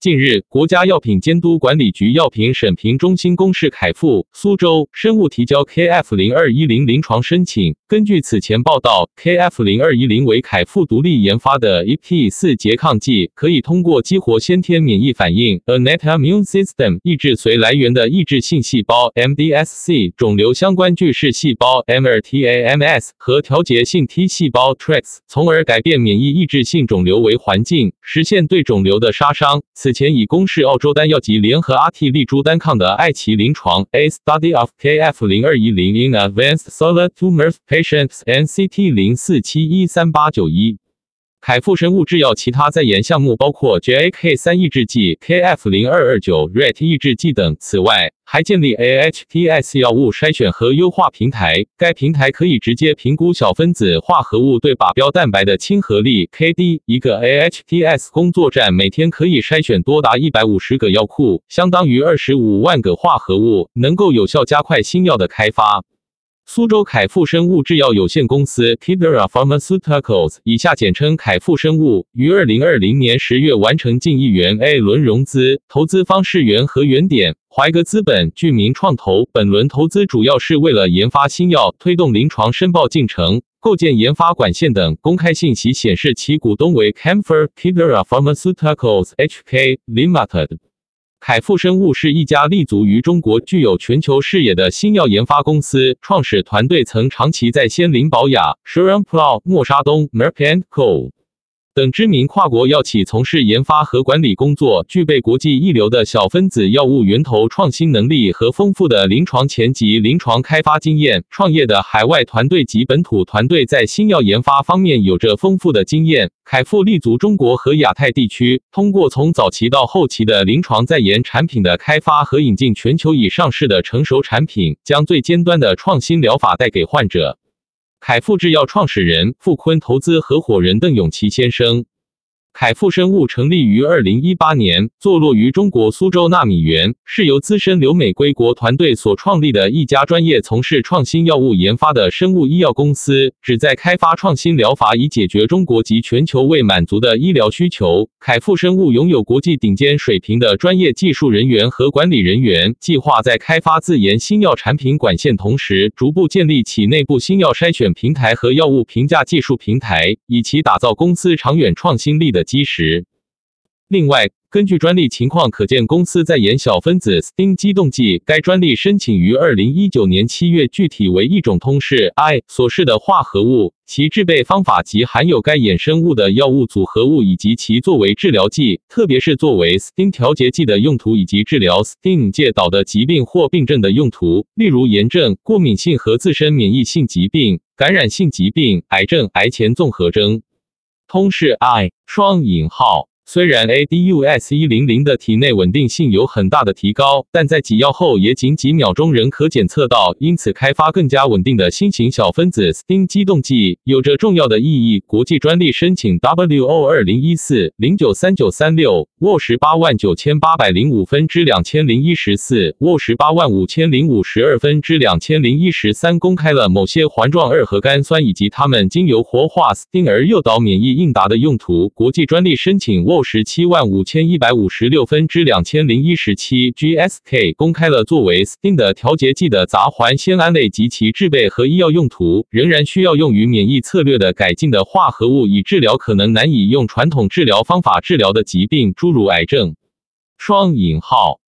近日，国家药品监督管理局药品审评中心公示凯富苏州生物提交 KF 零二一零临床申请。根据此前报道，KF 零二一零为凯富独立研发的 EP 四拮抗剂，可以通过激活先天免疫反应 （Innate Immune System） 抑制随来源的抑制性细胞 （MDSC）、肿瘤相关巨噬细胞 （MRTAMS） 和调节性 T 细胞 （TREX），从而改变免疫抑制性肿瘤为环境，实现对肿瘤的杀伤。此此前已公示澳洲丹药及联合阿替利珠单抗的艾奇临床 A Study of KF 零二一零 in Advanced Solid Tumors Patients NCT 零四七一三八九一。凯富生物制药其他在研项目包括 JAK 三抑制剂、KF 零二二九 RET 抑制剂等。此外，还建立 AHTS 药物筛选和优化平台，该平台可以直接评估小分子化合物对靶标蛋白的亲和力 KD。一个 AHTS 工作站每天可以筛选多达一百五十个药库，相当于二十五万个化合物，能够有效加快新药的开发。苏州凯富生物制药有限公司 （Kidera Pharmaceuticals） 以下简称凯富生物，于二零二零年十月完成近亿元 A 轮融资，投资方是元和原点、怀格资本、聚明创投。本轮投资主要是为了研发新药、推动临床申报进程、构建研发管线等。公开信息显示，其股东为 Camphor Kidera Pharmaceuticals HK Limited。凯富生物是一家立足于中国、具有全球视野的新药研发公司。创始团队曾长期在仙林保雅、s h r a m p l a 默沙东、Merck Co。等知名跨国药企从事研发和管理工作，具备国际一流的小分子药物源头创新能力和丰富的临床前及临床开发经验。创业的海外团队及本土团队在新药研发方面有着丰富的经验。凯富立足中国和亚太地区，通过从早期到后期的临床在研产品的开发和引进全球已上市的成熟产品，将最尖端的创新疗法带给患者。凯富制药创始人、富坤投资合伙人邓永琪先生。凯富生物成立于二零一八年，坐落于中国苏州纳米园，是由资深留美归国团队所创立的一家专业从事创新药物研发的生物医药公司，旨在开发创新疗法，以解决中国及全球未满足的医疗需求。凯富生物拥有国际顶尖水平的专业技术人员和管理人员，计划在开发自研新药产品管线同时，逐步建立起内部新药筛选平台和药物评价技术平台，以其打造公司长远创新力的。基石。另外，根据专利情况可见，公司在研小分子 STING 激动剂，该专利申请于二零一九年七月，具体为一种通式 I 所示的化合物，其制备方法及含有该衍生物的药物组合物，以及其作为治疗剂，特别是作为 STING 调节剂的用途，以及治疗 STING 介导的疾病或病症的用途，例如炎症、过敏性和自身免疫性疾病、感染性疾病、癌症、癌前综合征。通式 I 双引号。虽然 ADUS 一零零的体内稳定性有很大的提高，但在挤药后也仅几秒钟仍可检测到，因此开发更加稳定的新型小分子 STING 激动剂有着重要的意义。国际专利申请 WO 二零一四零九三九三六 W 十八万九千八百零五分之两千零一十四 W 十八万五千零五十二分之两千零一十三公开了某些环状二核苷酸以及它们经由活化 STING 而诱导免疫应答的用途。国际专利申请 W 十七万五千一百五十六分之两千零一十七，GSK 公开了作为 STING 的调节剂的杂环酰胺类及其制备和医药用途，仍然需要用于免疫策略的改进的化合物，以治疗可能难以用传统治疗方法治疗的疾病，诸如癌症。双引号。